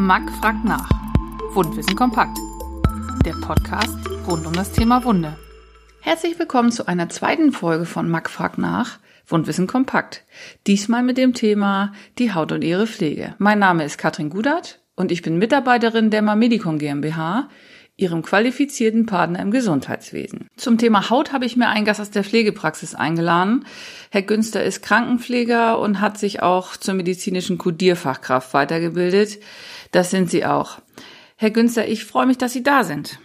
Mack fragt nach. Wundwissen kompakt. Der Podcast rund um das Thema Wunde. Herzlich willkommen zu einer zweiten Folge von Mack fragt nach. Wundwissen kompakt. Diesmal mit dem Thema die Haut und ihre Pflege. Mein Name ist Katrin Gudert und ich bin Mitarbeiterin der Mamedicon GmbH, ihrem qualifizierten Partner im Gesundheitswesen. Zum Thema Haut habe ich mir einen Gast aus der Pflegepraxis eingeladen. Herr Günster ist Krankenpfleger und hat sich auch zur medizinischen Kodierfachkraft weitergebildet. Das sind Sie auch. Herr Günster, ich freue mich, dass Sie da sind.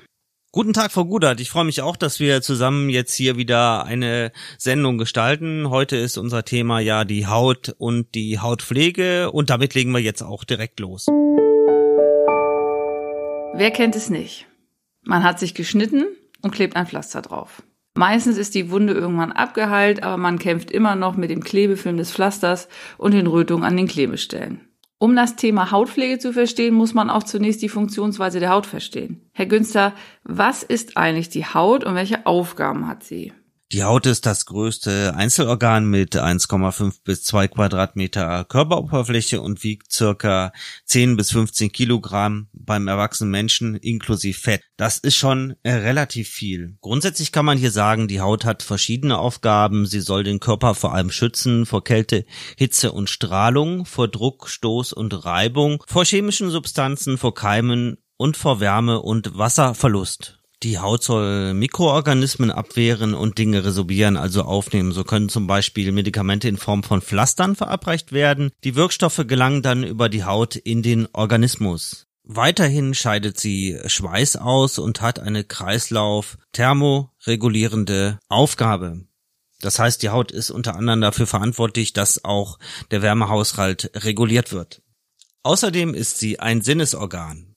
Guten Tag, Frau Gudert. Ich freue mich auch, dass wir zusammen jetzt hier wieder eine Sendung gestalten. Heute ist unser Thema ja die Haut und die Hautpflege und damit legen wir jetzt auch direkt los. Wer kennt es nicht? Man hat sich geschnitten und klebt ein Pflaster drauf. Meistens ist die Wunde irgendwann abgeheilt, aber man kämpft immer noch mit dem Klebefilm des Pflasters und den Rötungen an den Klebestellen. Um das Thema Hautpflege zu verstehen, muss man auch zunächst die Funktionsweise der Haut verstehen. Herr Günster, was ist eigentlich die Haut und welche Aufgaben hat sie? Die Haut ist das größte Einzelorgan mit 1,5 bis 2 Quadratmeter Körperoberfläche und wiegt circa 10 bis 15 Kilogramm beim erwachsenen Menschen inklusive Fett. Das ist schon äh, relativ viel. Grundsätzlich kann man hier sagen, die Haut hat verschiedene Aufgaben. Sie soll den Körper vor allem schützen vor Kälte, Hitze und Strahlung, vor Druck, Stoß und Reibung, vor chemischen Substanzen, vor Keimen und vor Wärme und Wasserverlust. Die Haut soll Mikroorganismen abwehren und Dinge resorbieren, also aufnehmen. So können zum Beispiel Medikamente in Form von Pflastern verabreicht werden. Die Wirkstoffe gelangen dann über die Haut in den Organismus. Weiterhin scheidet sie Schweiß aus und hat eine Kreislauf-thermoregulierende Aufgabe. Das heißt, die Haut ist unter anderem dafür verantwortlich, dass auch der Wärmehaushalt reguliert wird. Außerdem ist sie ein Sinnesorgan.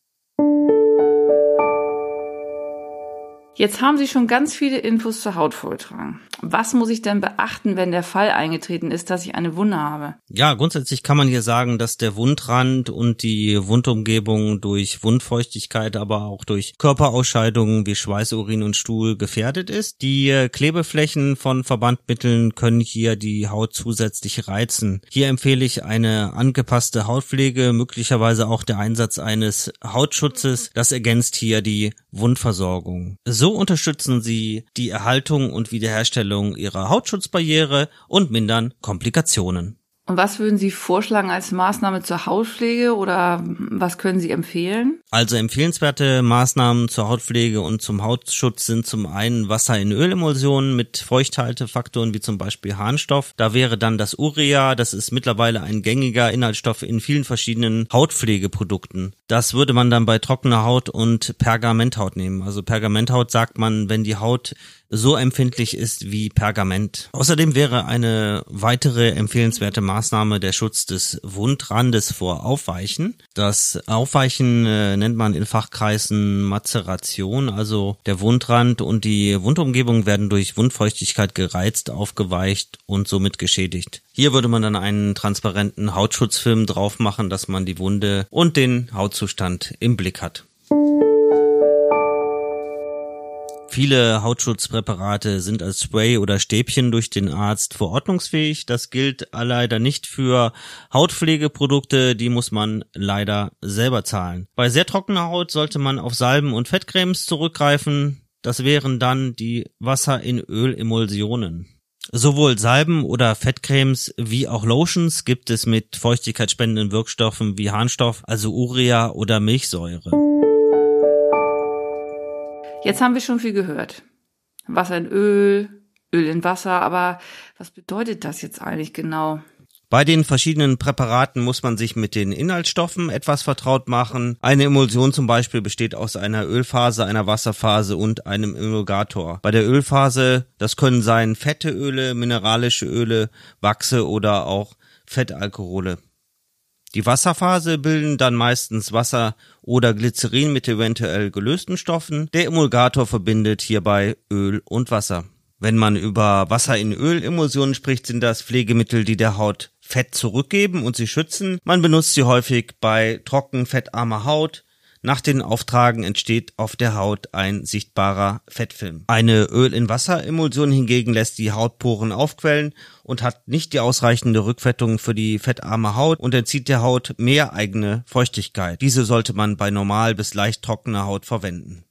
Jetzt haben Sie schon ganz viele Infos zur Haut vorgetragen. Was muss ich denn beachten, wenn der Fall eingetreten ist, dass ich eine Wunde habe? Ja, grundsätzlich kann man hier sagen, dass der Wundrand und die Wundumgebung durch Wundfeuchtigkeit, aber auch durch Körperausscheidungen wie Schweiß, Urin und Stuhl gefährdet ist. Die äh, Klebeflächen von Verbandmitteln können hier die Haut zusätzlich reizen. Hier empfehle ich eine angepasste Hautpflege, möglicherweise auch der Einsatz eines Hautschutzes. Das ergänzt hier die Wundversorgung. So unterstützen sie die Erhaltung und Wiederherstellung ihrer Hautschutzbarriere und mindern Komplikationen. Und was würden Sie vorschlagen als Maßnahme zur Hautpflege oder was können Sie empfehlen? Also empfehlenswerte Maßnahmen zur Hautpflege und zum Hautschutz sind zum einen Wasser in Ölemulsionen mit Feuchthaltefaktoren wie zum Beispiel Harnstoff. Da wäre dann das Urea, das ist mittlerweile ein gängiger Inhaltsstoff in vielen verschiedenen Hautpflegeprodukten. Das würde man dann bei trockener Haut und Pergamenthaut nehmen. Also Pergamenthaut sagt man, wenn die Haut so empfindlich ist wie Pergament. Außerdem wäre eine weitere empfehlenswerte Maßnahme der Schutz des Wundrandes vor Aufweichen. Das Aufweichen äh, nennt man in Fachkreisen Mazeration, also der Wundrand und die Wundumgebung werden durch Wundfeuchtigkeit gereizt, aufgeweicht und somit geschädigt. Hier würde man dann einen transparenten Hautschutzfilm drauf machen, dass man die Wunde und den Hautzustand im Blick hat. Viele Hautschutzpräparate sind als Spray oder Stäbchen durch den Arzt verordnungsfähig. Das gilt leider nicht für Hautpflegeprodukte, die muss man leider selber zahlen. Bei sehr trockener Haut sollte man auf Salben und Fettcremes zurückgreifen. Das wären dann die Wasser in Ölemulsionen. Sowohl Salben oder Fettcremes wie auch Lotions gibt es mit feuchtigkeitsspendenden Wirkstoffen wie Harnstoff, also Urea oder Milchsäure. Jetzt haben wir schon viel gehört. Wasser in Öl, Öl in Wasser, aber was bedeutet das jetzt eigentlich genau? Bei den verschiedenen Präparaten muss man sich mit den Inhaltsstoffen etwas vertraut machen. Eine Emulsion zum Beispiel besteht aus einer Ölphase, einer Wasserphase und einem Emulgator. Bei der Ölphase, das können sein fette Öle, mineralische Öle, Wachse oder auch Fettalkohole. Die Wasserphase bilden dann meistens Wasser oder Glycerin mit eventuell gelösten Stoffen. Der Emulgator verbindet hierbei Öl und Wasser. Wenn man über Wasser in Ölemulsionen spricht, sind das Pflegemittel, die der Haut Fett zurückgeben und sie schützen. Man benutzt sie häufig bei trocken fettarmer Haut, Nach den Auftragen entsteht auf der Haut ein sichtbarer Fettfilm. Eine Öl-in-Wasser-Emulsion hingegen lässt die Hautporen aufquellen und hat nicht die ausreichende Rückfettung für die fettarme Haut und entzieht der Haut mehr eigene Feuchtigkeit. Diese sollte man bei normal bis leicht trockener Haut verwenden.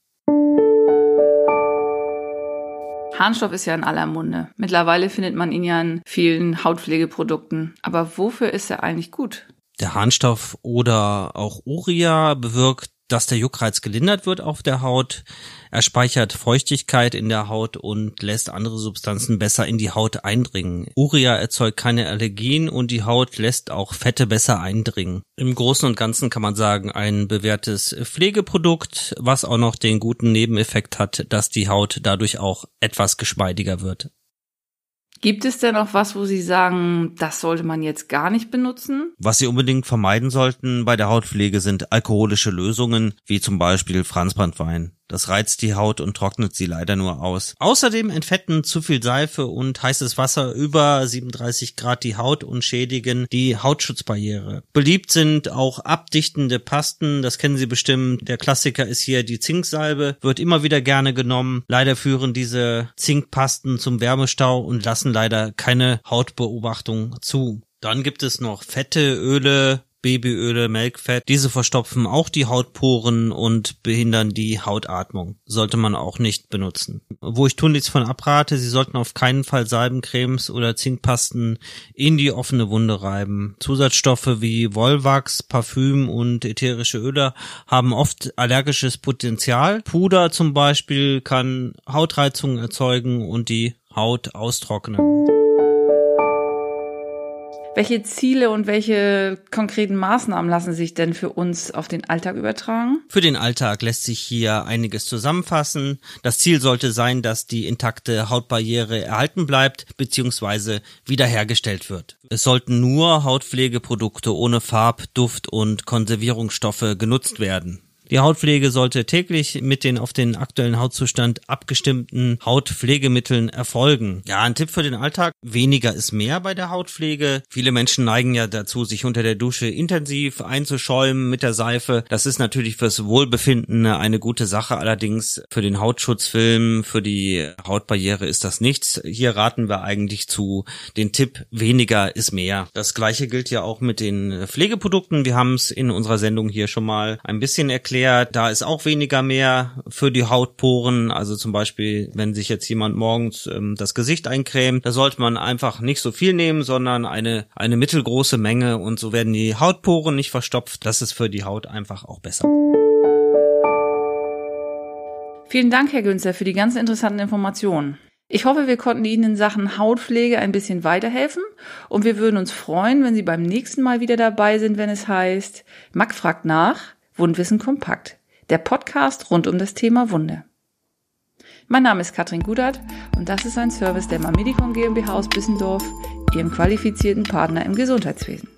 Harnstoff ist ja in aller Munde. Mittlerweile findet man ihn ja in vielen Hautpflegeprodukten. Aber wofür ist er eigentlich gut? Der Harnstoff oder auch Uria bewirkt dass der Juckreiz gelindert wird auf der Haut. Er speichert Feuchtigkeit in der Haut und lässt andere Substanzen besser in die Haut eindringen. Urea erzeugt keine Allergien und die Haut lässt auch Fette besser eindringen. Im Großen und Ganzen kann man sagen, ein bewährtes Pflegeprodukt, was auch noch den guten Nebeneffekt hat, dass die Haut dadurch auch etwas geschmeidiger wird. Gibt es denn auch was, wo Sie sagen, das sollte man jetzt gar nicht benutzen? Was Sie unbedingt vermeiden sollten bei der Hautpflege sind alkoholische Lösungen, wie zum Beispiel Franzbandwein. Das reizt die Haut und trocknet sie leider nur aus. Außerdem entfetten zu viel Seife und heißes Wasser über 37 Grad die Haut und schädigen die Hautschutzbarriere. Beliebt sind auch abdichtende Pasten, das kennen Sie bestimmt. Der Klassiker ist hier die Zinksalbe, wird immer wieder gerne genommen. Leider führen diese Zinkpasten zum Wärmestau und lassen leider keine Hautbeobachtung zu. Dann gibt es noch fette Öle, Babyöle, Melkfett. Diese verstopfen auch die Hautporen und behindern die Hautatmung. Sollte man auch nicht benutzen. Wo ich tun nichts von abrate, Sie sollten auf keinen Fall Salbencremes oder Zinkpasten in die offene Wunde reiben. Zusatzstoffe wie Wollwachs, Parfüm und ätherische Öle haben oft allergisches Potenzial. Puder zum Beispiel kann Hautreizungen erzeugen und die Haut austrocknen. Welche Ziele und welche konkreten Maßnahmen lassen sich denn für uns auf den Alltag übertragen? Für den Alltag lässt sich hier einiges zusammenfassen. Das Ziel sollte sein, dass die intakte Hautbarriere erhalten bleibt bzw. wiederhergestellt wird. Es sollten nur Hautpflegeprodukte ohne Farb, Duft und Konservierungsstoffe genutzt werden. Die Hautpflege sollte täglich mit den auf den aktuellen Hautzustand abgestimmten Hautpflegemitteln erfolgen. Ja, ein Tipp für den Alltag. Weniger ist mehr bei der Hautpflege. Viele Menschen neigen ja dazu, sich unter der Dusche intensiv einzuschäumen mit der Seife. Das ist natürlich fürs Wohlbefinden eine gute Sache. Allerdings für den Hautschutzfilm, für die Hautbarriere ist das nichts. Hier raten wir eigentlich zu den Tipp, weniger ist mehr. Das gleiche gilt ja auch mit den Pflegeprodukten. Wir haben es in unserer Sendung hier schon mal ein bisschen erklärt erklärt, da ist auch weniger mehr für die Hautporen. Also zum Beispiel, wenn sich jetzt jemand morgens ähm, das Gesicht eincremt, da sollte man einfach nicht so viel nehmen, sondern eine, eine mittelgroße Menge und so werden die Hautporen nicht verstopft. Das ist für die Haut einfach auch besser. Vielen Dank, Herr Günzer, für die ganz interessanten Informationen. Ich hoffe, wir konnten Ihnen in Sachen Hautpflege ein bisschen weiterhelfen und wir würden uns freuen, wenn Sie beim nächsten Mal wieder dabei sind, wenn es heißt, Mack fragt nach, Wundwissen kompakt, der Podcast rund um das Thema Wunde. Mein Name ist Katrin Gudert und das ist ein Service der Mamedicon GmbH aus Bissendorf, Ihrem qualifizierten Partner im Gesundheitswesen.